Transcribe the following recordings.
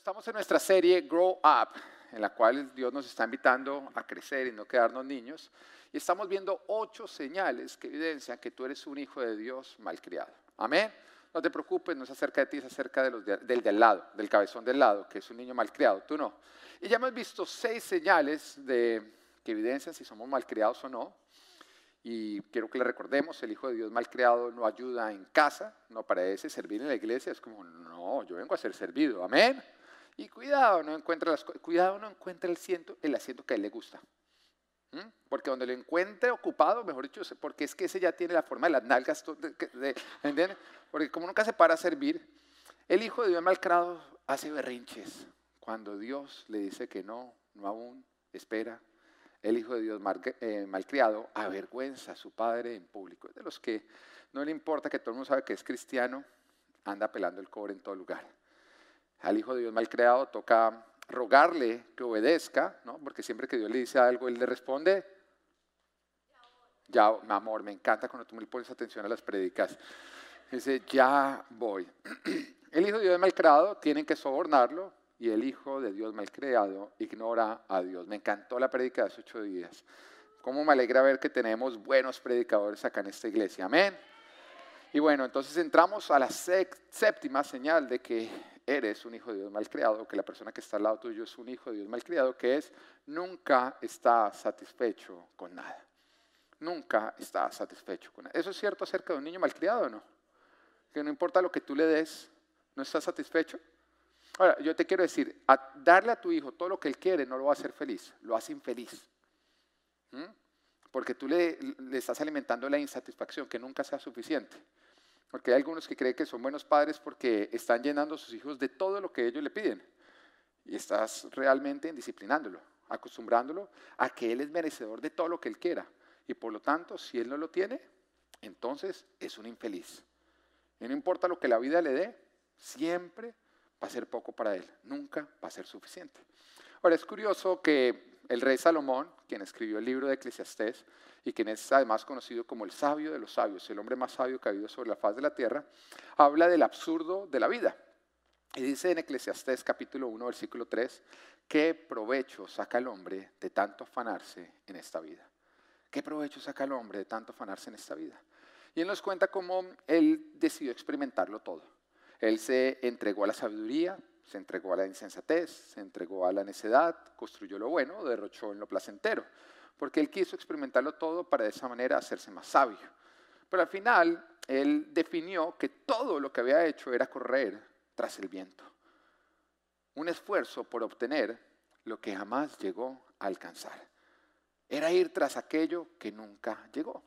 estamos en nuestra serie Grow Up, en la cual Dios nos está invitando a crecer y no quedarnos niños. Y estamos viendo ocho señales que evidencian que tú eres un hijo de Dios malcriado. Amén. No te preocupes, no es acerca de ti, es acerca de los del del lado, del cabezón del lado, que es un niño malcriado, tú no. Y ya hemos visto seis señales de, que evidencian si somos malcriados o no. Y quiero que le recordemos, el Hijo de Dios malcriado no ayuda en casa, no parece servir en la iglesia, es como, no, yo vengo a ser servido, amén. Y cuidado, no encuentra las, cuidado, no encuentra el asiento, el asiento que a él le gusta. Porque donde lo encuentre ocupado, mejor dicho, porque es que ese ya tiene la forma de las nalgas, de, Porque como nunca se para a servir, el Hijo de Dios malcriado hace berrinches. Cuando Dios le dice que no, no aún, espera, el hijo de Dios eh, malcriado avergüenza a su padre en público. Es de los que no le importa que todo el mundo sabe que es cristiano, anda pelando el cobre en todo lugar. Al hijo de Dios malcriado toca rogarle que obedezca, ¿no? porque siempre que Dios le dice algo, él le responde, ya, mi amor, me encanta cuando tú me pones atención a las predicas. Dice, ya voy. El hijo de Dios malcriado tienen que sobornarlo, y el Hijo de Dios malcriado ignora a Dios. Me encantó la predica de hace ocho días. Cómo me alegra ver que tenemos buenos predicadores acá en esta iglesia. Amén. Y bueno, entonces entramos a la séptima señal de que eres un hijo de Dios malcriado, que la persona que está al lado tuyo es un hijo de Dios malcriado, que es nunca está satisfecho con nada. Nunca está satisfecho con nada. ¿Eso es cierto acerca de un niño malcriado o no? Que no importa lo que tú le des, no está satisfecho. Ahora, yo te quiero decir, darle a tu hijo todo lo que él quiere no lo va a hacer feliz, lo hace infeliz. ¿Mm? Porque tú le, le, estás alimentando la insatisfacción, que nunca sea suficiente. Porque hay algunos que creen que son buenos padres porque están llenando a sus hijos de todo lo que ellos le piden. Y estás realmente indisciplinándolo, acostumbrándolo a que él es merecedor de todo lo que él quiera. Y por lo tanto, si él no lo tiene, entonces es un infeliz. Y no importa lo que la vida le dé, siempre va a ser poco para él, nunca va a ser suficiente. Ahora es curioso que el rey Salomón, quien escribió el libro de Eclesiastés y quien es además conocido como el sabio de los sabios, el hombre más sabio que ha habido sobre la faz de la tierra, habla del absurdo de la vida. Y dice en Eclesiastés capítulo 1, versículo 3, ¿qué provecho saca el hombre de tanto afanarse en esta vida? ¿Qué provecho saca el hombre de tanto afanarse en esta vida? Y él nos cuenta cómo él decidió experimentarlo todo. Él se entregó a la sabiduría, se entregó a la insensatez, se entregó a la necedad, construyó lo bueno, derrochó en lo placentero, porque él quiso experimentarlo todo para de esa manera hacerse más sabio. Pero al final, él definió que todo lo que había hecho era correr tras el viento. Un esfuerzo por obtener lo que jamás llegó a alcanzar. Era ir tras aquello que nunca llegó.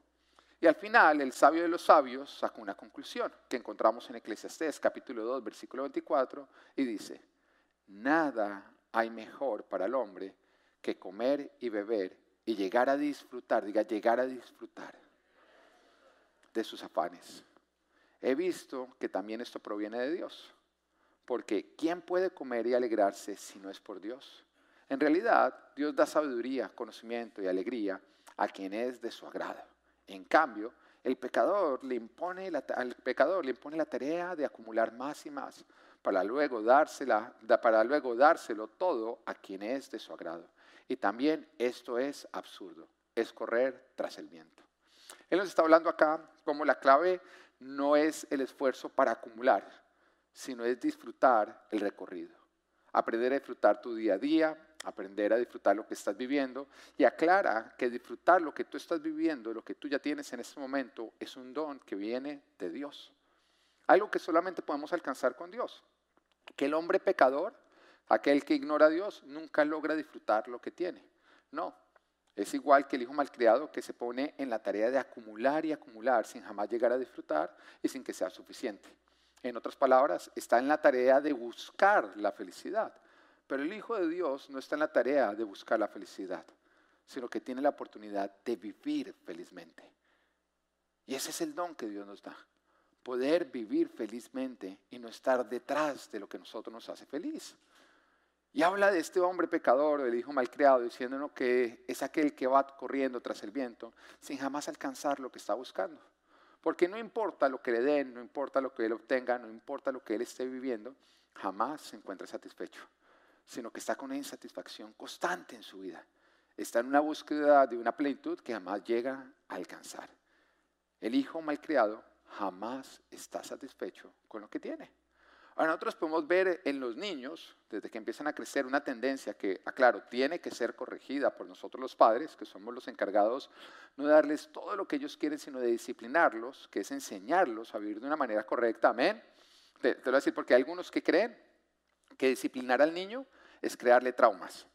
Y al final, el sabio de los sabios sacó una conclusión que encontramos en Eclesiastés capítulo 2, versículo 24, y dice, nada hay mejor para el hombre que comer y beber y llegar a disfrutar, diga, llegar a disfrutar de sus afanes. He visto que también esto proviene de Dios, porque ¿quién puede comer y alegrarse si no es por Dios? En realidad, Dios da sabiduría, conocimiento y alegría a quien es de su agrado. En cambio, el pecador le impone al pecador le impone la tarea de acumular más y más para luego, dársela, para luego dárselo todo a quien es de su agrado. Y también esto es absurdo, es correr tras el viento. Él nos está hablando acá como la clave no es el esfuerzo para acumular, sino es disfrutar el recorrido. Aprender a disfrutar tu día a día, aprender a disfrutar lo que estás viviendo y aclara que disfrutar lo que tú estás viviendo, lo que tú ya tienes en este momento, es un don que viene de Dios. Algo que solamente podemos alcanzar con Dios. Que el hombre pecador, aquel que ignora a Dios, nunca logra disfrutar lo que tiene. No, es igual que el hijo malcriado que se pone en la tarea de acumular y acumular sin jamás llegar a disfrutar y sin que sea suficiente. En otras palabras, está en la tarea de buscar la felicidad pero el Hijo de Dios no está en la tarea de buscar la felicidad, sino que tiene la oportunidad de vivir felizmente. Y ese es el don que Dios nos da. Poder vivir felizmente y no estar detrás de lo que nosotros nos hace feliz. Y habla de este hombre pecador, del hijo malcriado, diciéndonos que es aquel que va corriendo tras el viento sin jamás alcanzar lo que está buscando. Porque no importa lo que le den, no importa lo que él obtenga, no importa lo que él esté viviendo, jamás se encuentra satisfecho, sino que está con una insatisfacción constante en su vida. Está en una búsqueda de una plenitud que jamás llega a alcanzar. El hijo malcriado jamás está satisfecho con lo que tiene. Ahora nosotros podemos ver en los niños, desde que empiezan a crecer, una tendencia que, aclaro, tiene que ser corregida por nosotros los padres, que somos los encargados, no de darles todo lo que ellos quieren, sino de disciplinarlos, que es enseñarlos a vivir de una manera correcta. Amén. Te, te lo voy a decir porque hay algunos que creen que disciplinar al niño es crearle traumas.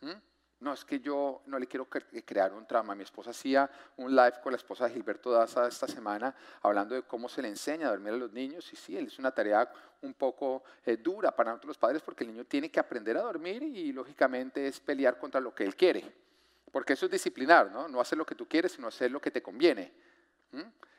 ¿Mm? No, es que yo no le quiero crear un trauma. Mi esposa hacía un live con la esposa de Gilberto Daza esta semana hablando de cómo se le enseña a dormir a los niños. Y sí, es una tarea un poco eh, dura para nosotros los padres porque el niño tiene que aprender a dormir y lógicamente es pelear contra lo que él quiere. Porque eso es disciplinar, ¿no? No hacer lo que tú quieres, sino hacer lo que te conviene.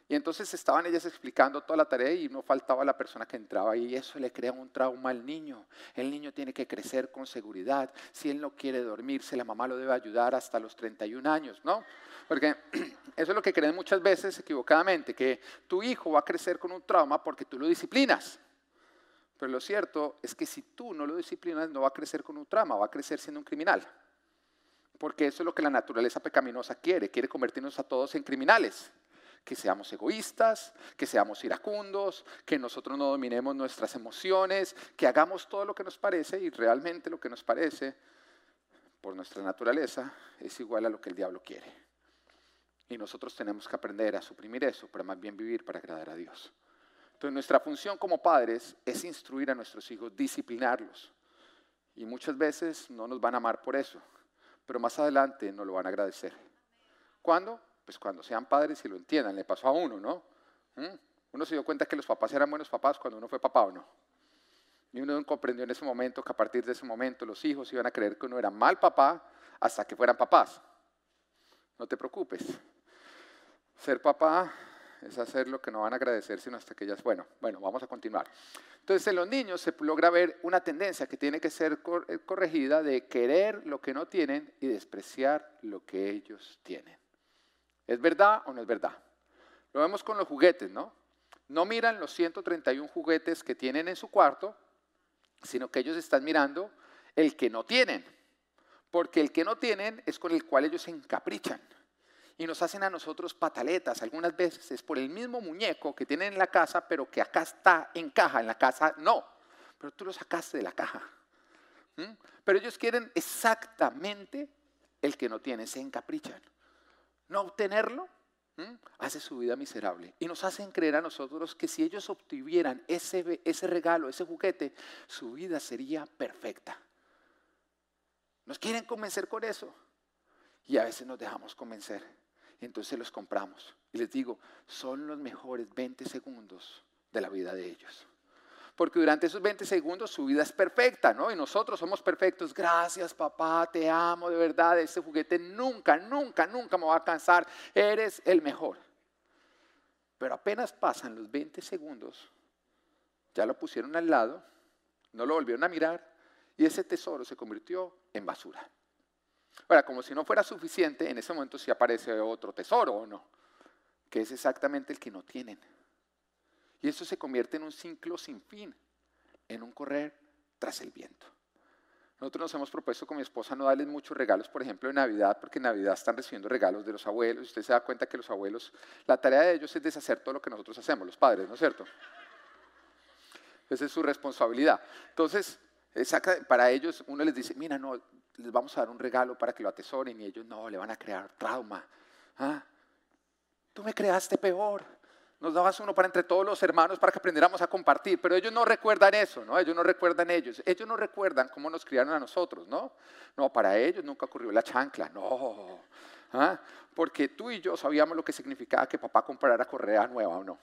Y entonces estaban ellas explicando toda la tarea y no faltaba la persona que entraba y eso le crea un trauma al niño. El niño tiene que crecer con seguridad. Si él no quiere dormirse, la mamá lo debe ayudar hasta los 31 años, ¿no? Porque eso es lo que creen muchas veces equivocadamente, que tu hijo va a crecer con un trauma porque tú lo disciplinas. Pero lo cierto es que si tú no lo disciplinas, no va a crecer con un trauma, va a crecer siendo un criminal. Porque eso es lo que la naturaleza pecaminosa quiere, quiere convertirnos a todos en criminales que seamos egoístas, que seamos iracundos, que nosotros no dominemos nuestras emociones, que hagamos todo lo que nos parece y realmente lo que nos parece por nuestra naturaleza es igual a lo que el diablo quiere. Y nosotros tenemos que aprender a suprimir eso para más bien vivir para agradar a Dios. Entonces nuestra función como padres es instruir a nuestros hijos, disciplinarlos. Y muchas veces no nos van a amar por eso, pero más adelante nos lo van a agradecer. ¿Cuándo? Pues cuando sean padres y lo entiendan, le pasó a uno, ¿no? ¿Mm? Uno se dio cuenta que los papás eran buenos papás cuando uno fue papá o no. Y uno comprendió en ese momento que a partir de ese momento los hijos iban a creer que uno era mal papá hasta que fueran papás. No te preocupes. Ser papá es hacer lo que no van a agradecer, sino hasta que ellas, bueno, bueno, vamos a continuar. Entonces en los niños se logra ver una tendencia que tiene que ser eh, corregida de querer lo que no tienen y despreciar lo que ellos tienen. ¿Es verdad o no es verdad? Lo vemos con los juguetes, ¿no? No miran los 131 juguetes que tienen en su cuarto, sino que ellos están mirando el que no tienen. Porque el que no tienen es con el cual ellos se encaprichan. Y nos hacen a nosotros pataletas. Algunas veces es por el mismo muñeco que tienen en la casa, pero que acá está en caja, en la casa no. Pero tú lo sacaste de la caja. Pero ellos quieren exactamente el que no tienen, se encaprichan no obtenerlo, hace su vida miserable. Y nos hacen creer a nosotros que si ellos obtuvieran ese, regalo, ese juguete, su vida sería perfecta. Nos quieren convencer con eso. Y a veces nos dejamos convencer. entonces los compramos. Y les digo, son los mejores 20 segundos de la vida de ellos porque durante esos 20 segundos su vida es perfecta, ¿no? Y nosotros somos perfectos. Gracias, papá, te amo de verdad. Ese juguete nunca, nunca, nunca me va a cansar. Eres el mejor. Pero apenas pasan los 20 segundos, ya lo pusieron al lado, no lo volvieron a mirar y ese tesoro se convirtió en basura. Ahora, como si no fuera suficiente, en ese momento sí aparece otro tesoro o no, que es exactamente el que no tienen. Y eso se convierte en un ciclo sin fin, en un correr tras el viento. Nosotros nos hemos propuesto con mi esposa no darles muchos regalos, por ejemplo, en Navidad, porque en Navidad están recibiendo regalos de los abuelos. Y usted se da cuenta que los abuelos, la tarea de ellos es deshacer todo lo que nosotros hacemos, los padres, ¿no es cierto? Esa es su responsabilidad. Entonces, para ellos uno les dice, mira, no, les vamos a dar un regalo para que lo atesoren y ellos no, le van a crear trauma. Ah, tú me creaste peor nos dabas uno para entre todos los hermanos para que aprendiéramos a compartir, pero ellos no recuerdan eso, ¿no? Ellos no recuerdan ellos, ellos no recuerdan cómo nos criaron a nosotros, ¿no? No, para ellos nunca ocurrió la chancla, no. ¿Ah? Porque tú y yo sabíamos lo que significaba que papá comprara correa nueva o no.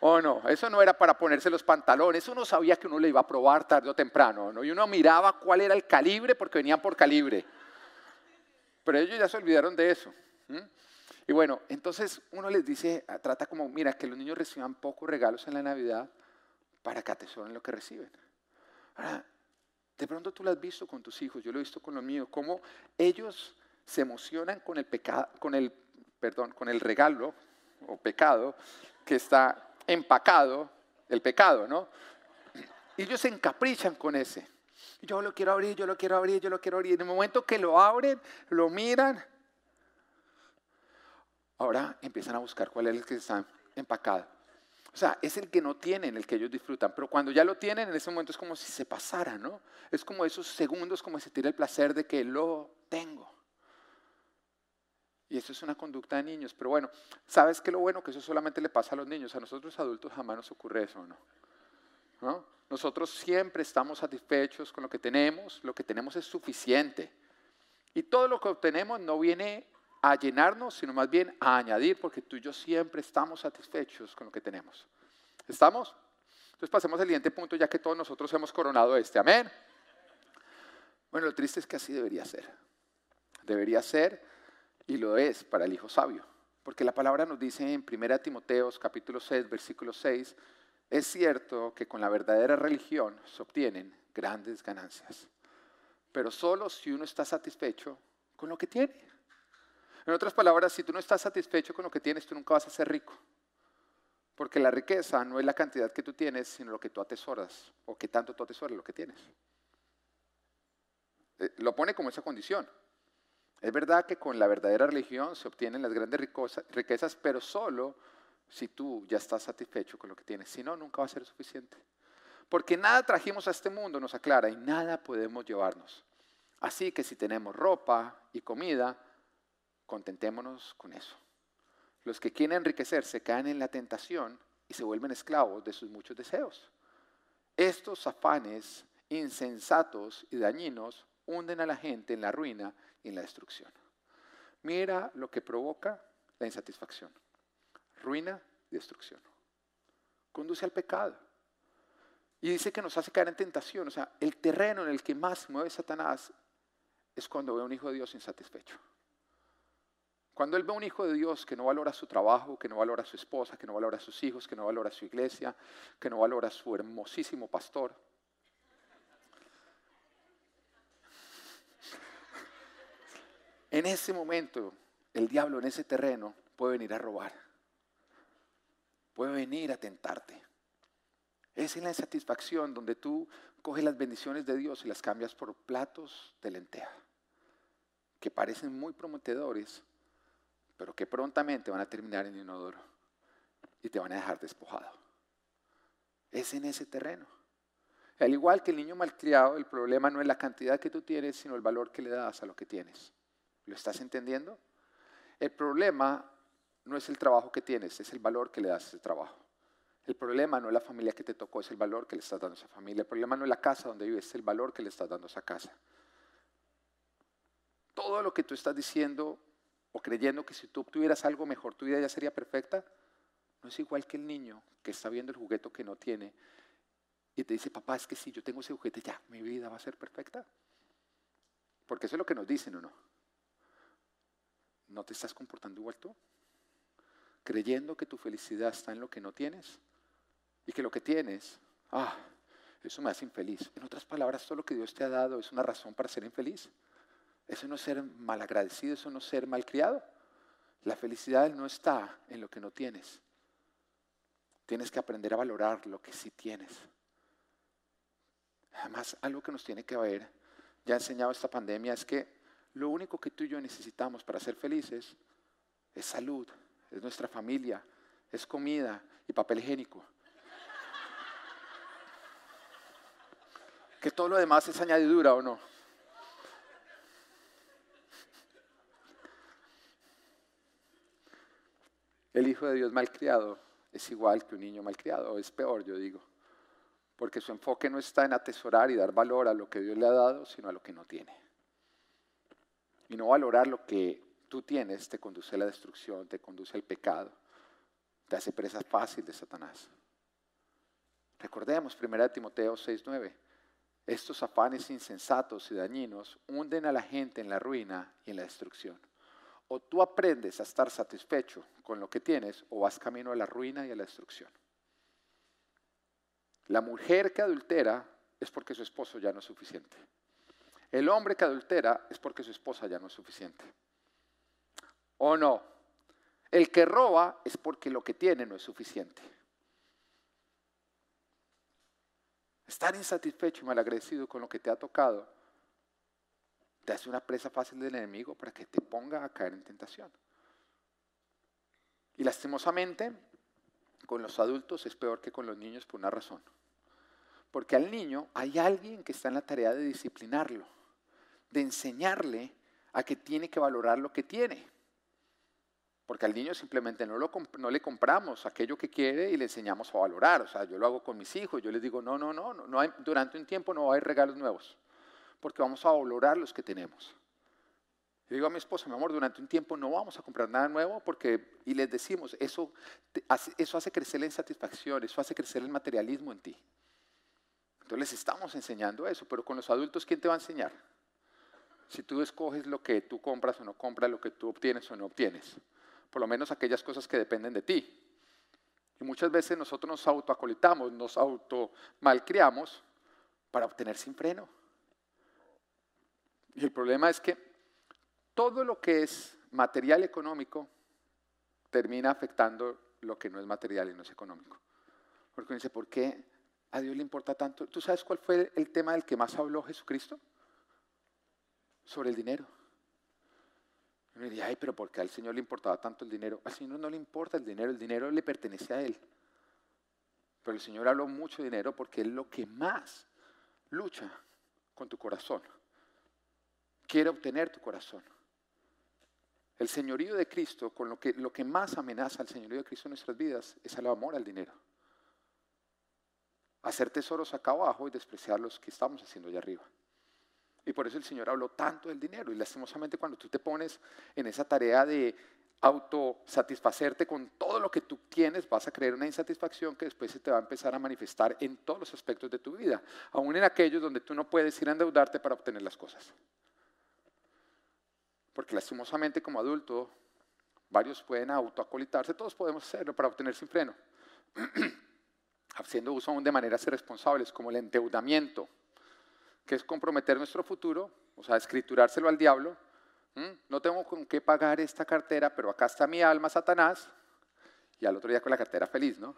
O no, eso no era para ponerse los pantalones, uno sabía que uno le iba a probar tarde o temprano, ¿no? Y uno miraba cuál era el calibre porque venían por calibre. Pero ellos ya se olvidaron de eso. Y bueno, entonces uno les dice, ah, trata como, mira, que los niños reciban pocos regalos en la Navidad para que atesoren lo que reciben. Ahora, de pronto tú lo has visto con tus hijos, yo lo he visto con los míos, cómo ellos se emocionan con el pecado, con el, perdón, con el regalo o pecado que está empacado, el pecado, ¿no? Y ellos se encaprichan con ese. Yo lo quiero abrir, yo lo quiero abrir, yo lo quiero abrir. En el momento que lo abren, lo miran. Ahora empiezan a buscar cuál es el que está empacado. O sea, es el que no tienen, el que ellos disfrutan. Pero cuando ya lo tienen, en ese momento es como si se pasara, ¿no? Es como esos segundos, como sentir el placer de que lo tengo. Y eso es una conducta de niños. Pero bueno, ¿sabes qué lo bueno? Que eso solamente le pasa a los niños. A nosotros adultos jamás nos ocurre eso, ¿no? ¿No? Nosotros siempre estamos satisfechos con lo que tenemos. Lo que tenemos es suficiente. Y todo lo que obtenemos no viene a llenarnos, sino más bien a añadir, porque tú y yo siempre estamos satisfechos con lo que tenemos. ¿Estamos? Entonces pasemos al siguiente punto, ya que todos nosotros hemos coronado este. Amén. Bueno, lo triste es que así debería ser. Debería ser y lo es para el hijo sabio. Porque la palabra nos dice en 1 Timoteos capítulo 6, versículo 6, es cierto que con la verdadera religión se obtienen grandes ganancias, pero solo si uno está satisfecho con lo que tiene. En otras palabras, si tú no estás satisfecho con lo que tienes, tú nunca vas a ser rico. Porque la riqueza no es la cantidad que tú tienes, sino lo que tú atesoras o que tanto tú atesoras lo que tienes. Eh, lo pone como esa condición. Es verdad que con la verdadera religión se obtienen las grandes riquezas, pero solo si tú ya estás satisfecho con lo que tienes. Si no, nunca va a ser suficiente. Porque nada trajimos a este mundo, nos aclara, y nada podemos llevarnos. Así que si tenemos ropa y comida, Contentémonos con eso. Los que quieren enriquecerse caen en la tentación y se vuelven esclavos de sus muchos deseos. Estos afanes insensatos y dañinos hunden a la gente en la ruina y en la destrucción. Mira lo que provoca la insatisfacción. Ruina y destrucción. Conduce al pecado. Y dice que nos hace caer en tentación. O sea, el terreno en el que más mueve Satanás es cuando ve a un hijo de Dios insatisfecho. Cuando él ve a un hijo de Dios que no valora su trabajo, que no valora a su esposa, que no valora a sus hijos, que no valora su iglesia, que no valora a su hermosísimo pastor, en ese momento el diablo en ese terreno puede venir a robar, puede venir a tentarte. Es la insatisfacción donde tú coges las bendiciones de Dios y las cambias por platos de lenteja, que parecen muy prometedores, pero que prontamente van a terminar en inodoro y te van a dejar despojado. Es en ese terreno. Al igual que el niño malcriado, el problema no es la cantidad que tú tienes, sino el valor que le das a lo que tienes. ¿Lo estás entendiendo? El problema no es el trabajo que tienes, es el valor que le das a ese trabajo. El problema no es la familia que te tocó, es el valor que le estás dando a esa familia. El problema no es la casa donde vives, es el valor que le estás dando a esa casa. Todo lo que tú estás diciendo o creyendo que si tú obtuvieras algo mejor, tu vida ya sería perfecta, no es igual que el niño que está viendo el juguete que no tiene y te dice, papá, es que si yo tengo ese juguete ya, mi vida va a ser perfecta. Porque eso es lo que nos dicen o no. ¿No te estás comportando igual tú? Creyendo que tu felicidad está en lo que no tienes y que lo que tienes, ah, eso me hace infeliz. En otras palabras, todo lo que Dios te ha dado es una razón para ser infeliz. Eso no es ser malagradecido, eso no es ser malcriado. La felicidad no está en lo que no tienes. Tienes que aprender a valorar lo que sí tienes. Además, algo que nos tiene que ver, ya ha enseñado esta pandemia, es que lo único que tú y yo necesitamos para ser felices es salud, es nuestra familia, es comida y papel higiénico. Que todo lo demás es añadidura o no. El hijo de Dios malcriado es igual que un niño malcriado, es peor, yo digo, porque su enfoque no está en atesorar y dar valor a lo que Dios le ha dado, sino a lo que no tiene. Y no valorar lo que tú tienes te conduce a la destrucción, te conduce al pecado, te hace presa fácil de Satanás. Recordemos 1 Timoteo 6:9. Estos afanes insensatos y dañinos hunden a la gente en la ruina y en la destrucción. O tú aprendes a estar satisfecho con lo que tienes o vas camino a la ruina y a la destrucción. La mujer que adultera es porque su esposo ya no es suficiente. El hombre que adultera es porque su esposa ya no es suficiente. ¿O no? El que roba es porque lo que tiene no es suficiente. Estar insatisfecho y malagradecido con lo que te ha tocado te hace una presa fácil del enemigo para que te ponga a caer en tentación. Y lastimosamente, con los adultos es peor que con los niños por una razón. Porque al niño hay alguien que está en la tarea de disciplinarlo, de enseñarle a que tiene que valorar lo que tiene. Porque al niño simplemente no, le compramos aquello que quiere y le enseñamos a valorar. O sea, yo lo hago con mis hijos, yo les digo, no, no, no, no hay, durante un tiempo no haber regalos nuevos, porque vamos a valorar los que tenemos. Yo digo a mi esposa, mi amor, durante un tiempo no vamos a comprar nada nuevo porque, y les decimos, eso, eso hace crecer la insatisfacción, eso hace crecer el materialismo en ti. Entonces les estamos enseñando eso, pero con los adultos, ¿quién te va a enseñar? Si tú escoges lo que tú compras o no compras, lo que tú obtienes o no obtienes por lo menos aquellas cosas que dependen de ti. Y muchas veces nosotros nos autoacolitamos, nos auto malcriamos para obtener sin freno. Y el problema es que todo lo que es material económico termina afectando lo que no es material y no es económico. Porque uno dice, ¿por qué a Dios le importa tanto? ¿Tú sabes cuál fue el tema del que más habló Jesucristo? Sobre el dinero. Y me diría, ay, pero ¿por qué al Señor le importaba tanto el dinero? Al Señor no le importa el dinero, el dinero le pertenece a Él. Pero el Señor habló mucho de dinero porque es lo que más lucha con tu corazón. Quiere obtener tu corazón. El señorío de Cristo, con lo que, lo que más amenaza al señorío de Cristo en nuestras vidas, es el amor al dinero. Hacer tesoros acá abajo y despreciar los que estamos haciendo allá arriba. Y por eso el Señor habló tanto del dinero. Y lastimosamente cuando tú te pones en esa tarea de autosatisfacerte con todo lo que tú tienes, vas a creer una insatisfacción que después se te va a empezar a manifestar en todos los aspectos de tu vida, aún en aquellos donde tú no puedes ir a endeudarte para obtener las cosas. Porque lastimosamente como adulto, varios pueden autoacolitarse, todos podemos hacerlo para obtener sin freno, haciendo uso aún de maneras irresponsables como el endeudamiento que es comprometer nuestro futuro, o sea, escriturárselo al diablo. No tengo con qué pagar esta cartera, pero acá está mi alma, Satanás, y al otro día con la cartera feliz, ¿no?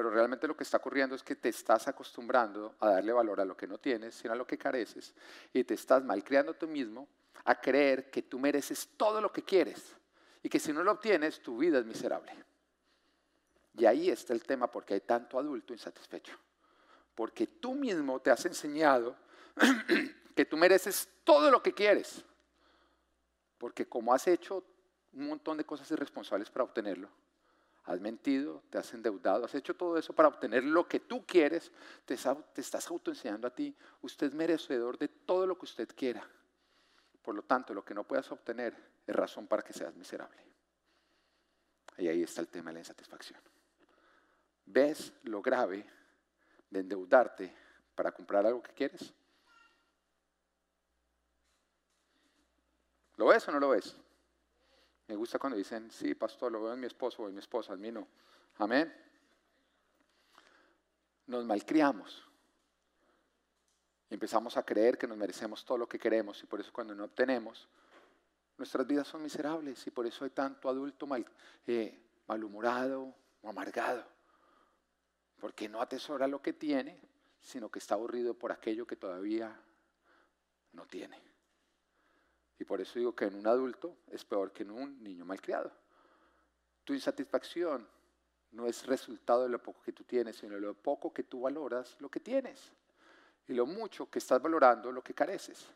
Pero realmente lo que está ocurriendo es que te estás acostumbrando a darle valor a lo que no tienes, sino a lo que careces, y te estás malcriando tú mismo a creer que tú mereces todo lo que quieres y que si no lo obtienes, tu vida es miserable. Y ahí está el tema porque hay tanto adulto insatisfecho. Porque tú mismo te has enseñado que tú mereces todo lo que quieres. Porque como has hecho un montón de cosas irresponsables para obtenerlo, has mentido, te has endeudado, has hecho todo eso para obtener lo que tú quieres, te, te estás autoenseñando a ti, usted es merecedor de todo lo que usted quiera. Por lo tanto, lo que no puedas obtener es razón para que seas miserable. Y ahí está el tema de la insatisfacción. ¿Ves lo grave de endeudarte para comprar algo que quieres? ¿Lo ves o no lo ves? Me gusta cuando dicen, sí, pastor, lo veo en mi esposo o en mi esposa, en. Amén. Nos malcriamos. Empezamos a creer que nos merecemos todo lo que queremos y por eso cuando no obtenemos, nuestras vidas son miserables y por eso hay tanto adulto eh, malhumorado o amargado porque no atesora lo que tiene, sino que está aburrido por aquello que todavía no tiene. Y por eso digo que en un adulto es peor que en un niño malcriado. Tu insatisfacción no es resultado de lo poco que tú tienes, sino de lo poco que tú valoras lo que tienes y lo mucho que estás valorando lo que careces.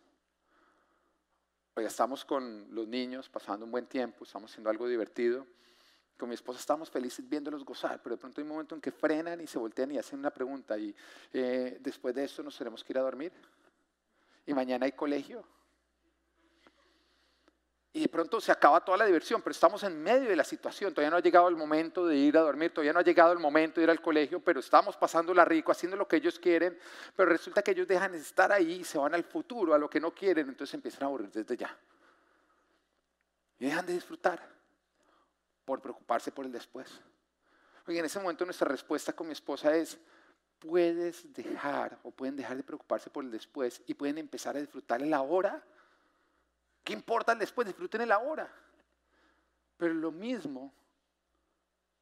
Hoy estamos con los niños pasando un buen tiempo, estamos haciendo algo divertido con mi esposa estamos felices viéndolos gozar, pero de pronto hay un momento en que frenan y se voltean y hacen una pregunta y eh, después de esto nos tenemos que ir a dormir y mañana hay colegio. Y de pronto se acaba toda la diversión, pero estamos en medio de la situación, todavía no ha llegado el momento de ir a dormir, todavía no ha llegado el momento de ir al colegio, pero estamos pasándola rico, haciendo lo que ellos quieren, pero resulta que ellos dejan de estar ahí y se van al futuro, a lo que no quieren, entonces empiezan a aburrir desde ya. Y dejan de disfrutar por preocuparse por el después. Oye, en ese momento nuestra respuesta con mi esposa es, puedes dejar o pueden dejar de preocuparse por el después y pueden empezar a disfrutar el ahora. ¿Qué importa el después? Disfruten el ahora. Pero lo mismo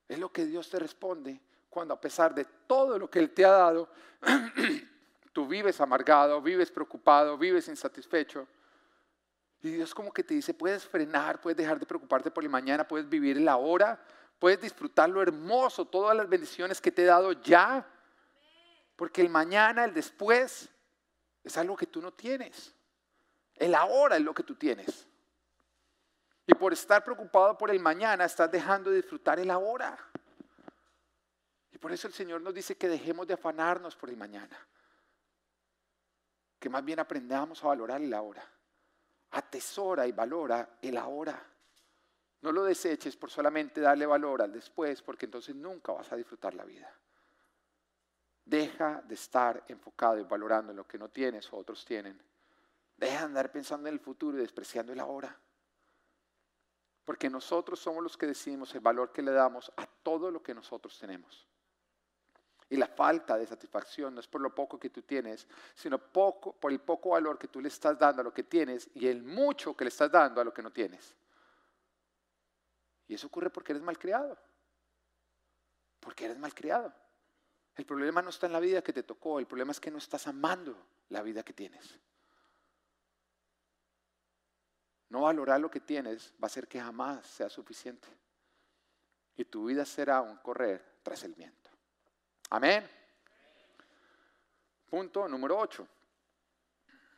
Es lo que Dios te responde cuando a pesar de todo lo que Él te ha dado, tú vives amargado, vives preocupado, vives insatisfecho. Y Dios como que te dice, puedes frenar, puedes dejar de preocuparte por el mañana, puedes vivir la hora, puedes disfrutar lo hermoso, todas las bendiciones que te he dado ya. Porque el mañana, el después, es algo que tú no tienes. El ahora es lo que tú tienes. Y por estar preocupado por el mañana, estás dejando de disfrutar el ahora. Y por eso el Señor nos dice que dejemos de afanarnos por el mañana. Que más bien aprendamos a valorar el ahora. Atesora y valora el ahora. No lo deseches por solamente darle valor al después, porque entonces nunca vas a disfrutar la vida. Deja de estar enfocado y valorando lo que no tienes o otros tienen. Deja de andar pensando en el futuro y despreciando el ahora. Porque nosotros somos los que decidimos el valor que le damos a todo lo que nosotros tenemos. Y la falta de satisfacción no es por lo poco que tú tienes, sino por el poco valor que tú le estás dando a lo que tienes y el mucho que le estás dando a lo que no tienes. Y eso ocurre porque eres malcriado. Porque eres malcriado. El problema no está en la vida que te tocó, el problema es que no estás amando la vida que tienes. No valorar lo que tienes va a hacer que jamás sea suficiente. Y tu vida será un correr tras el viento. Amén. Punto número 8.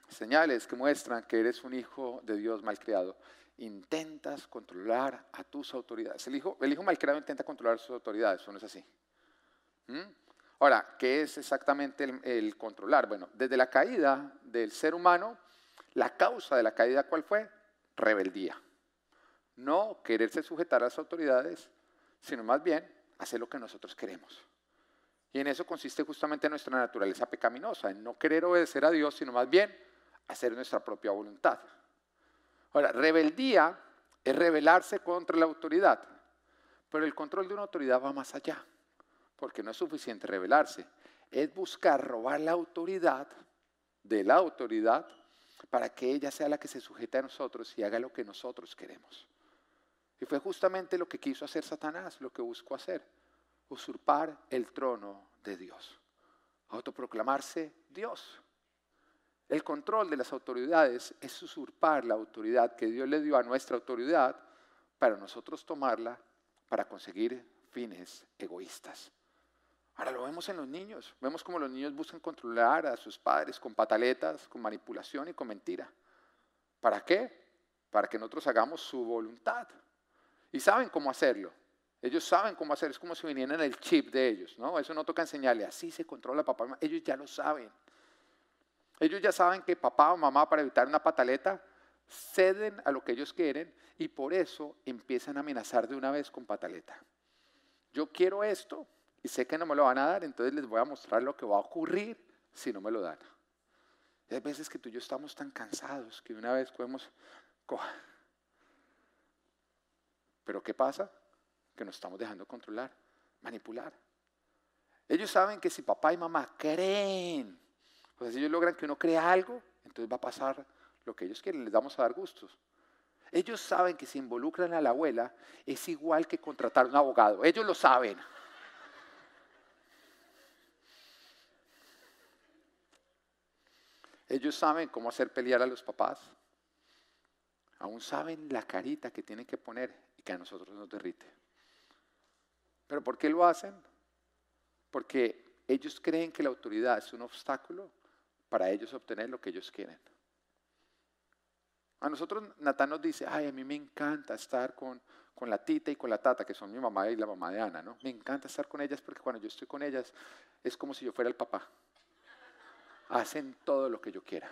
Señales que muestran que eres un hijo de Dios malcriado. Intentas controlar a tus autoridades. El hijo, el hijo malcriado intenta controlar a sus autoridades, ¿eso no es así? ¿Mm? Ahora, ¿qué es exactamente el, el controlar? Bueno, desde la caída del ser humano, la causa de la caída, ¿cuál fue? Rebeldía. No quererse sujetar a las autoridades, sino más bien hacer lo que nosotros queremos. Y en eso consiste justamente nuestra naturaleza pecaminosa, en no querer obedecer a Dios, sino más bien hacer nuestra propia voluntad. Ahora, rebeldía es rebelarse contra la autoridad, pero el control de una autoridad va más allá, porque no es suficiente rebelarse, es buscar robar la autoridad de la autoridad para que ella sea la que se sujete a nosotros y haga lo que nosotros queremos. Y fue justamente lo que quiso hacer Satanás, lo que buscó hacer, usurpar el trono de Dios, autoproclamarse Dios. El control de las autoridades es usurpar la autoridad que Dios le dio a nuestra autoridad para nosotros tomarla para conseguir fines egoístas. Ahora lo vemos en los niños. Vemos como los niños buscan controlar a sus padres con pataletas, con manipulación y con mentira. ¿Para qué? Para que nosotros hagamos su voluntad. Y saben cómo hacerlo. Ellos saben cómo hacerlo. Es como si vinieran el chip de ellos. ¿no? Eso no toca enseñarle. Así se controla papá. Ellos ya lo saben. Ellos ya saben que papá o mamá para evitar una pataleta ceden a lo que ellos quieren y por eso empiezan a amenazar de una vez con pataleta. Yo quiero esto, y sé que no me lo van a dar, entonces les voy a mostrar lo que va a ocurrir si no me lo dan. hay veces que tú y yo estamos tan cansados que una vez podemos... Pero ¿qué pasa? Que nos estamos dejando controlar, manipular. Ellos saben que si papá y mamá creen, pues si ellos logran que uno crea algo, entonces va a pasar lo que ellos quieren, les vamos a dar gustos. Ellos saben que si involucran a la abuela es igual que contratar un abogado. Ellos lo saben. Ellos saben cómo hacer pelear a los papás. Aún saben la carita que tienen que poner y que a nosotros nos derrite. ¿Pero por qué lo hacen? Porque ellos creen que la autoridad es un obstáculo para ellos obtener lo que ellos quieren. A nosotros Natán nos dice, ay, a mí me encanta estar con, con la tita y con la tata, que son mi mamá y la mamá de Ana, ¿no? Me encanta estar con ellas porque cuando yo estoy con ellas es como si yo fuera el papá hacen todo lo que yo quiera.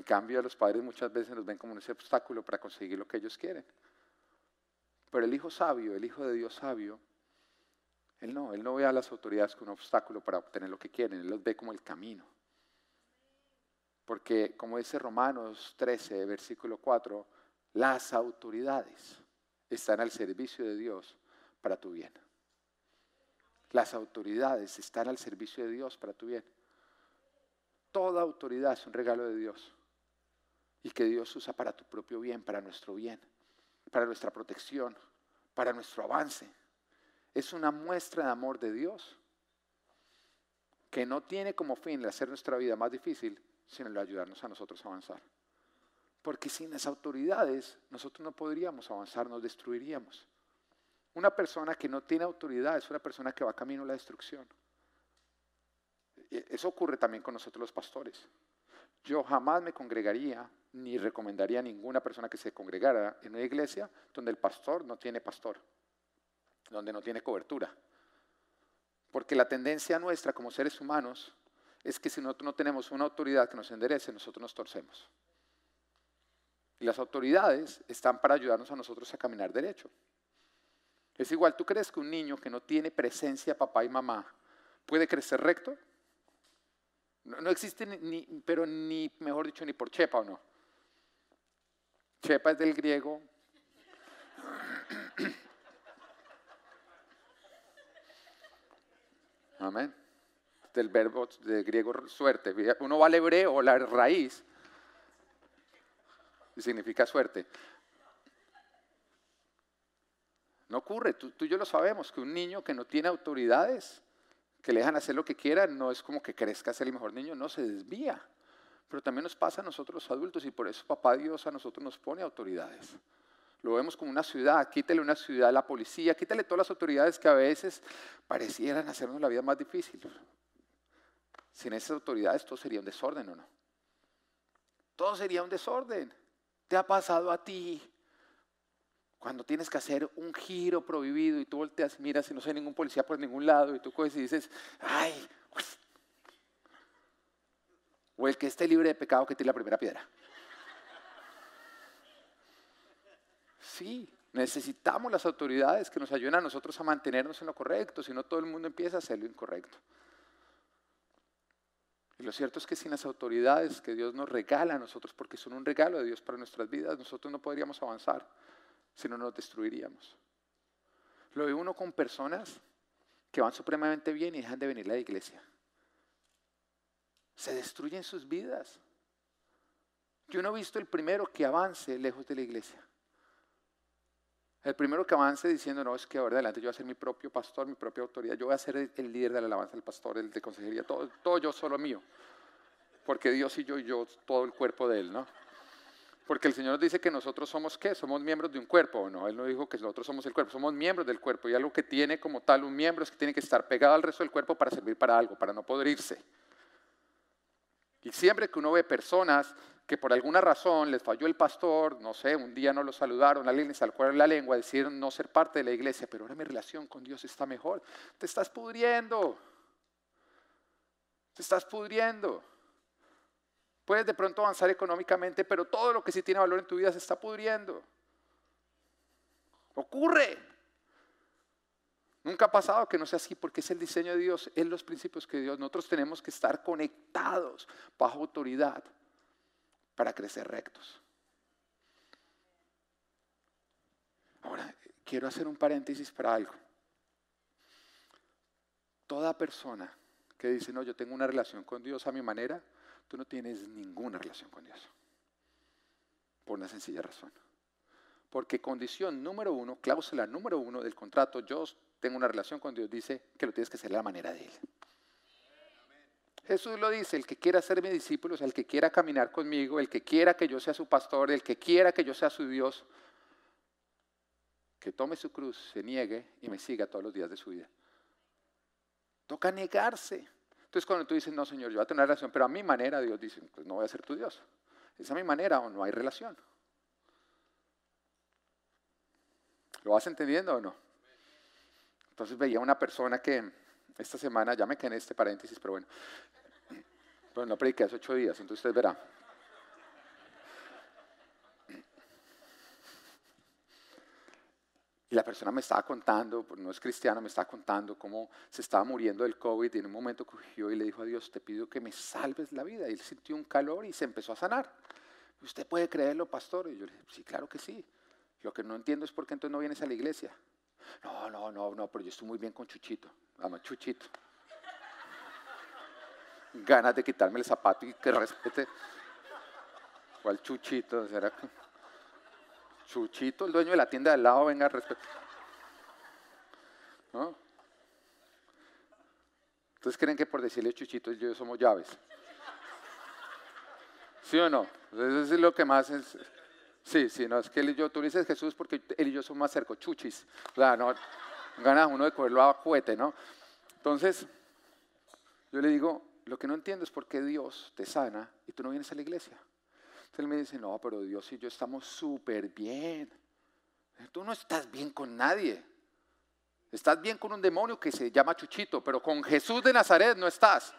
en cambio, a los padres muchas veces nos ven como ese obstáculo para conseguir lo que ellos quieren. Pero el hijo sabio, el hijo de Dios sabio, él no, él no ve a las autoridades como un obstáculo para obtener lo que quieren, él los ve como el camino. Porque, como dice Romanos 13, versículo 4, las autoridades están al servicio de Dios para tu bien. Las autoridades están al servicio de Dios para tu bien. Toda autoridad es un regalo de Dios y que Dios usa para tu propio bien, para nuestro bien, para nuestra protección, para nuestro avance. Es una muestra de amor de Dios que no tiene como fin el hacer nuestra vida más difícil, sino el ayudarnos a nosotros a avanzar. Porque sin las autoridades nosotros no podríamos avanzar, nos destruiríamos. Una persona que no tiene autoridad es una persona que va camino a la destrucción. Eso ocurre también con nosotros los pastores. Yo jamás me congregaría ni recomendaría a ninguna persona que se congregara en una iglesia donde el pastor no tiene pastor, donde no tiene cobertura. Porque la tendencia nuestra como seres humanos es que si nosotros no tenemos una autoridad que nos enderece, nosotros nos torcemos. Y las autoridades están para ayudarnos a nosotros a caminar derecho. Es igual, ¿tú crees que un niño que no tiene presencia papá y mamá puede crecer recto? No, existe ni, pero ni, mejor dicho, ni por chepa o no. Chepa es del griego. Amén. Del verbo del griego suerte. Uno va al hebreo, la raíz, y significa suerte. No ocurre, tú, y yo lo sabemos, que un niño que no tiene autoridades, que le dejan hacer lo que quiera, no es como que crezca a ser el mejor niño, no, se desvía. Pero también nos pasa a nosotros los adultos y por eso papá Dios a nosotros nos pone autoridades. Lo vemos como una ciudad, quítale una ciudad a la policía, quítale todas las autoridades que a veces parecieran hacernos la vida más difícil. Sin esas autoridades todo sería un desorden o no. Todo sería un desorden. ¿Te ha pasado a ti? Cuando tienes que hacer un giro prohibido y tú volteas, miras y no hay ningún policía por ningún lado y tú coges y dices, ay, o el que esté libre de pecado que tire la primera piedra. Sí, necesitamos las autoridades que nos ayuden a nosotros a mantenernos en lo correcto, si no todo el mundo empieza a hacer lo incorrecto. Y lo cierto es que sin las autoridades que Dios nos regala a nosotros, porque son un regalo de Dios para nuestras vidas, nosotros no podríamos avanzar, si no nos destruiríamos. Lo ve uno con personas que van supremamente bien y dejan de venir a la iglesia se destruyen sus vidas. Yo no he visto el primero que avance lejos de la iglesia. El primero que avance diciendo, no, es que ahora adelante yo voy a ser mi propio pastor, mi propia autoridad, yo voy a ser el, líder de la alabanza, el pastor, el de consejería, todo, todo yo solo mío. Porque Dios y yo y yo, todo el cuerpo de Él, ¿no? Porque el Señor dice que nosotros somos qué? Somos miembros de un cuerpo, ¿no? Él no dijo que nosotros somos el cuerpo, somos miembros del cuerpo. Y algo que tiene como tal un miembro es que tiene que estar pegado al resto del cuerpo para servir para algo, para no poder irse. Y siempre que uno ve personas que por alguna razón les falló el pastor, no sé, un día no lo saludaron, alguien les salcó la lengua, decidieron no ser parte de la iglesia, pero ahora mi relación con Dios está mejor. Te estás pudriendo. Te estás pudriendo. Puedes de pronto avanzar económicamente, pero todo lo que sí tiene valor en tu vida se está pudriendo. Ocurre. Nunca ha pasado que no sea así porque es el diseño de Dios, es los principios que Dios. Nosotros tenemos que estar conectados bajo autoridad para crecer rectos. Ahora, quiero hacer un paréntesis para algo. Toda persona que dice, no, yo tengo una relación con Dios a mi manera, tú no tienes ninguna relación con Dios. Por una sencilla razón. Porque condición número uno, cláusula número uno del contrato, yo tengo una relación con Dios, dice que lo tienes que hacer a la manera de Él. Jesús lo dice, el que quiera ser mi discípulo, el que quiera caminar conmigo, el que quiera que yo sea su pastor, el que quiera que yo sea su Dios, que tome su cruz, se niegue y me siga todos los días de su vida. Toca negarse. Entonces cuando tú dices, no Señor, yo voy a tener una relación, pero a mi manera, Dios dice, pues no voy a ser tu Dios. Es a mi manera o no hay relación. ¿Lo vas entendiendo o no? Entonces veía una persona que esta semana, ya me quedé en este paréntesis, pero bueno, pero no prediqué hace ocho días, entonces usted verá. Y la persona me estaba contando, no es cristiano, me estaba contando cómo se estaba muriendo del COVID y en un momento cogió y le dijo a Dios, te pido que me salves la vida. Y él sintió un calor y se empezó a sanar. ¿Usted puede creerlo, pastor? Y yo le dije, sí, claro que sí. Lo que no entiendo es por qué entonces no vienes a la iglesia. No, no, no, no, pero yo estoy muy bien con Chuchito. Vamos, Chuchito. ganas de quitarme el zapato y que respete. ¿Cuál chuchito? ¿Será que? Chuchito, el dueño de la tienda de al lado, venga, respeto. ¿No? Entonces creen que por decirle chuchito yo somos llaves. ¿Sí o no? Eso es lo que más es. Sí, sí, no, es que él y yo, tú dices Jesús porque él y yo somos más cerca, chuchis. O sea, no, gana uno de cogerlo a juguete, ¿no? Entonces, yo le digo, lo que no entiendo es por qué Dios te sana y tú no vienes a la iglesia. Entonces él me dice, no, pero Dios y yo estamos súper bien. Tú no estás bien con nadie. Estás bien con un demonio que se llama Chuchito, pero con Jesús de Nazaret no estás.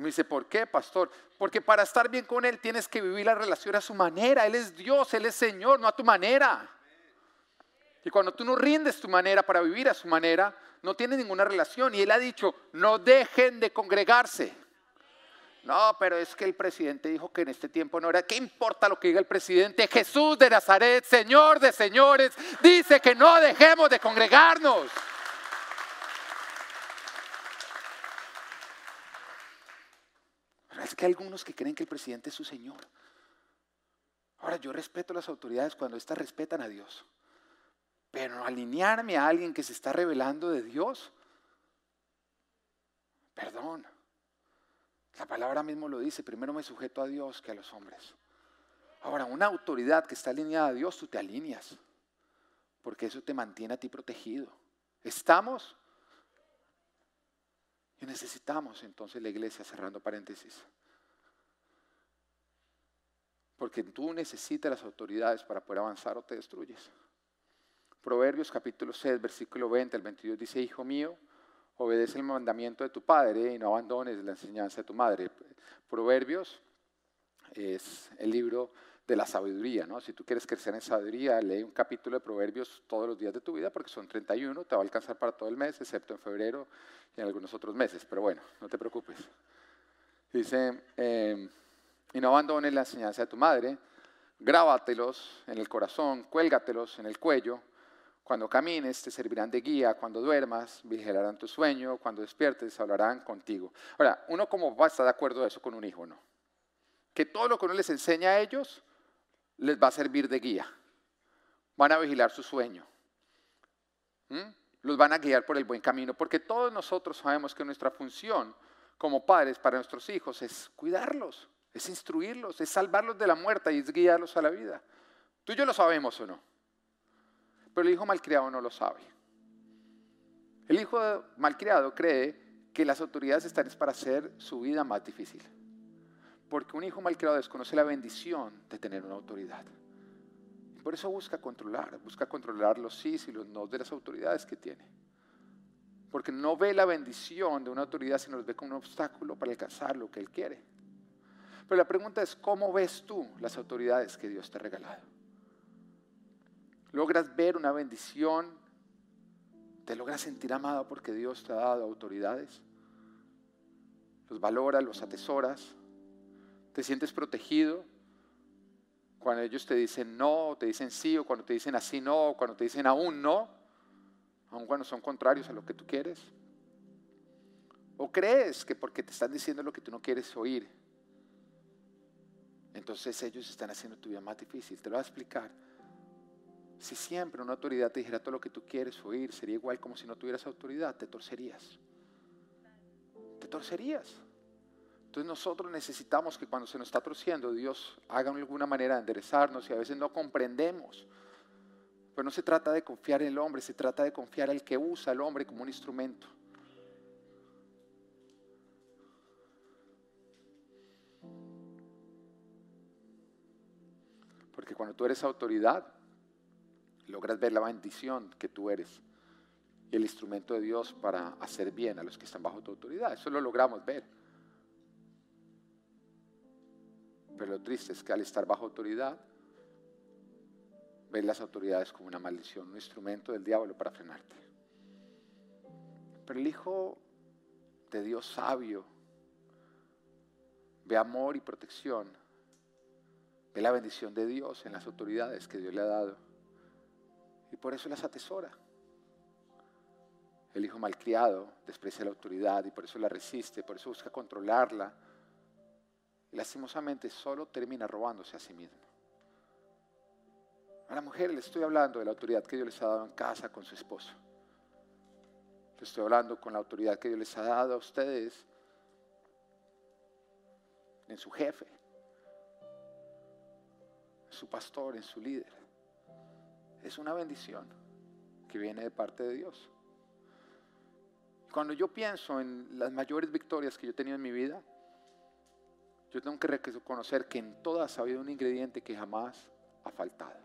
Me dice, ¿por qué, pastor? Porque para estar bien con Él tienes que vivir la relación a su manera. Él es Dios, Él es Señor, no a tu manera. Y cuando tú no rindes tu manera para vivir a su manera, no tiene ninguna relación. Y Él ha dicho, no dejen de congregarse. No, pero es que el presidente dijo que en este tiempo no era. ¿Qué importa lo que diga el presidente? Jesús de Nazaret, Señor de señores, dice que no dejemos de congregarnos. es que algunos que creen que el presidente es su Señor. Ahora, yo respeto las autoridades cuando éstas respetan a Dios. Pero alinearme a alguien que se está revelando de Dios, perdón. La palabra mismo lo dice, primero me sujeto a Dios que a los hombres. Ahora, una autoridad que está alineada a Dios, tú te alineas, porque eso te mantiene a ti protegido. ¿Estamos? Y necesitamos entonces la iglesia, cerrando paréntesis. Porque tú necesitas las autoridades para poder avanzar o te destruyes. Proverbios capítulo 6, versículo 20 al 22 dice, Hijo mío, obedece el mandamiento de tu padre y no abandones la enseñanza de tu madre. Proverbios es el libro de la sabiduría, ¿no? Si tú quieres crecer en sabiduría, lee un capítulo de Proverbios todos los días de tu vida porque son 31, te va a alcanzar para todo el mes, excepto en febrero y en algunos otros meses, pero bueno, no te preocupes. Dice, eh, y no abandones la enseñanza de tu madre, grábatelos en el corazón, cuélgatelos en el cuello, cuando camines te servirán de guía, cuando duermas vigilarán tu sueño, cuando despiertes hablarán contigo. Ahora, uno como a estar de acuerdo de eso con un hijo, ¿no? Que todo lo que uno les enseña a ellos les va a servir de guía. Van a vigilar su sueño. Los van a guiar por el buen camino, porque todos nosotros sabemos que nuestra función como padres para nuestros hijos es cuidarlos, es instruirlos, es salvarlos de la muerte y es guiarlos a la vida. Tú y yo lo sabemos o no. Pero el hijo malcriado no lo sabe. El hijo malcriado cree que las autoridades están para hacer su vida más difícil. Porque un hijo malcriado desconoce la bendición de tener una autoridad. Y por eso busca controlar, busca controlar los sí y los no de las autoridades que tiene. Porque no ve la bendición de una autoridad, sino los ve como un obstáculo para alcanzar lo que él quiere. Pero la pregunta es, ¿cómo ves tú las autoridades que Dios te ha regalado? logras ver una bendición, te logras sentir amado porque Dios te ha dado autoridades, los valoras, los atesoras, te sientes protegido cuando ellos te dicen no, te dicen sí, o cuando te dicen así no, o cuando te dicen aún no, aun cuando son contrarios a lo que tú quieres. O crees que porque te están diciendo lo que tú no quieres oír, entonces ellos están haciendo tu vida más difícil. Te lo voy a explicar. Si siempre una autoridad te dijera todo lo que tú quieres oír, sería igual como si no tuvieras autoridad, te torcerías. Te torcerías. Entonces nosotros necesitamos que cuando se nos está torciendo, Dios haga alguna manera de enderezarnos y a veces no comprendemos. Pero no se trata de confiar en el hombre, se trata de confiar al que usa al hombre como un instrumento. Cuando tú eres autoridad, logras ver la bendición que tú eres y el instrumento de Dios para hacer bien a los que están bajo tu autoridad. Eso lo logramos ver. Pero lo triste es que al estar bajo autoridad, ves las autoridades como una maldición, un instrumento del diablo para frenarte. Pero el Hijo de Dios sabio ve amor y protección, ve la bendición de Dios en las autoridades que Dios le ha dado y por eso las atesora. El hijo malcriado desprecia la autoridad y por eso la resiste, por eso busca controlarla. Y lastimosamente solo termina robándose a sí mismo. A la mujer le estoy hablando de la autoridad que Dios les ha dado en casa con su esposo. Le estoy hablando con la autoridad que Dios les ha dado a ustedes en su jefe, su pastor, en su líder. Es una bendición que viene de parte de Dios. Cuando yo pienso en las mayores victorias que yo he tenido en mi vida, yo tengo que reconocer que en todas ha habido un ingrediente que jamás ha faltado.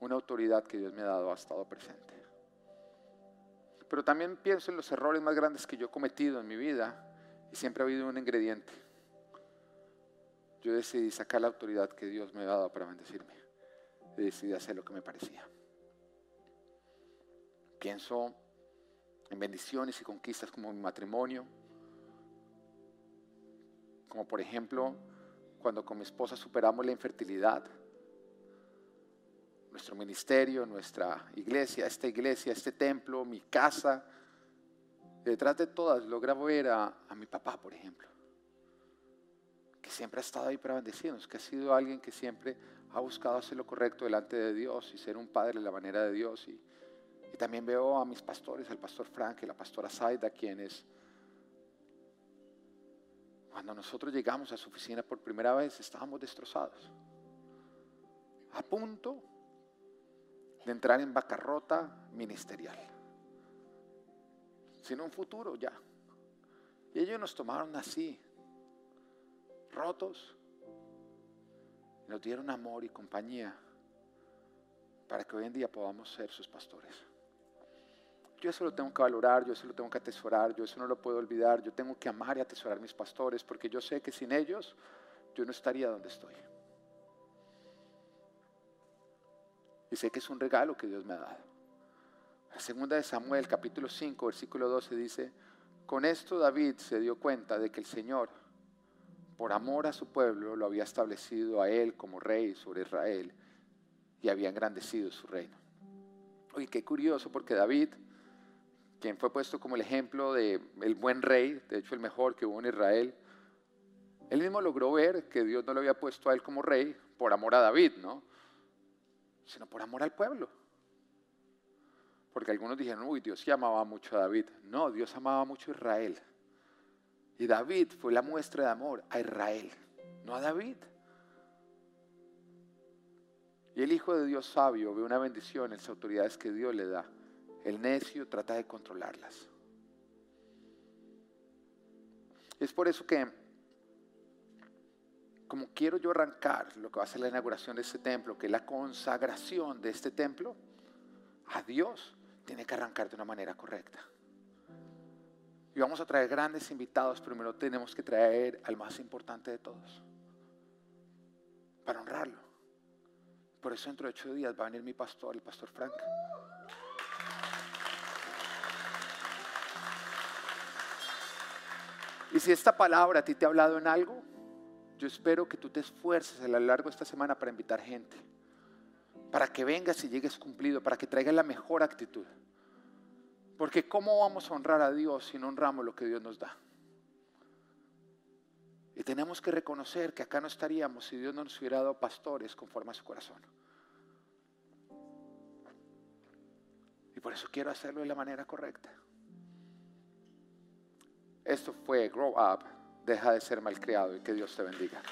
Una autoridad que Dios me ha dado ha estado presente. Pero también pienso en los errores más grandes que yo he cometido en mi vida y siempre ha habido un ingrediente. Yo decidí sacar la autoridad que Dios me ha dado para bendecirme. Decidí hacer lo que me parecía. Pienso en bendiciones y conquistas como mi matrimonio, como por ejemplo cuando con mi esposa superamos la infertilidad, nuestro ministerio, nuestra iglesia, esta iglesia, este templo, mi casa. detrás de todas logra ver a mi papá, por ejemplo, siempre ha estado ahí para bendecirnos, que ha sido alguien que siempre ha buscado hacer lo correcto delante de Dios y ser un padre de la manera de Dios. Y, también veo a mis pastores, al pastor Frank y la pastora Saida, quienes cuando nosotros llegamos a su oficina por primera vez estábamos destrozados, a punto de entrar en bancarrota ministerial, sino un futuro ya. Y ellos nos tomaron así, rotos, nos dieron amor y compañía para que hoy en día podamos ser sus pastores. Yo eso lo tengo que valorar, yo eso lo tengo que atesorar, yo eso no lo puedo olvidar, yo tengo que amar y atesorar mis pastores, porque yo sé que sin ellos yo no estaría donde estoy. Y sé que es un regalo que Dios me ha dado. La segunda de Samuel, capítulo 5, versículo 12 dice, con esto David se dio cuenta de que el Señor, por amor a su pueblo, lo había establecido a él como rey sobre Israel y había engrandecido su reino. Oye, qué curioso, porque David, quien fue puesto como el ejemplo de el buen rey, de hecho el mejor que hubo en Israel, él mismo logró ver que Dios no lo había puesto a él como rey por amor a David, ¿no? Sino por amor al pueblo. Porque algunos dijeron, uy, Dios sí amaba mucho a David. No, Dios amaba mucho a Israel. Y David fue la muestra de amor a Israel, no a David. Y el Hijo de Dios sabio ve una bendición en las autoridades que Dios le da. El necio trata de controlarlas. Es por eso que, como quiero yo arrancar lo que va a ser la inauguración de este templo, que es la consagración de este templo, a Dios tiene que arrancar de una manera correcta. Y vamos a traer grandes invitados, primero tenemos que traer al más importante de todos, para honrarlo. Por eso dentro de ocho días va a venir mi pastor, el pastor Frank. Y si esta palabra a ti te ha hablado en algo, yo espero que tú te esfuerces a lo largo de esta semana para invitar gente, para que vengas y llegues cumplido, para que traigas la mejor actitud. Porque ¿cómo vamos a honrar a Dios si no honramos lo que Dios nos da? Y tenemos que reconocer que acá no estaríamos si Dios no nos hubiera dado pastores conforme a su corazón. Y por eso quiero hacerlo de la manera correcta. Esto fue Grow Up, deja de ser malcriado y que Dios te bendiga.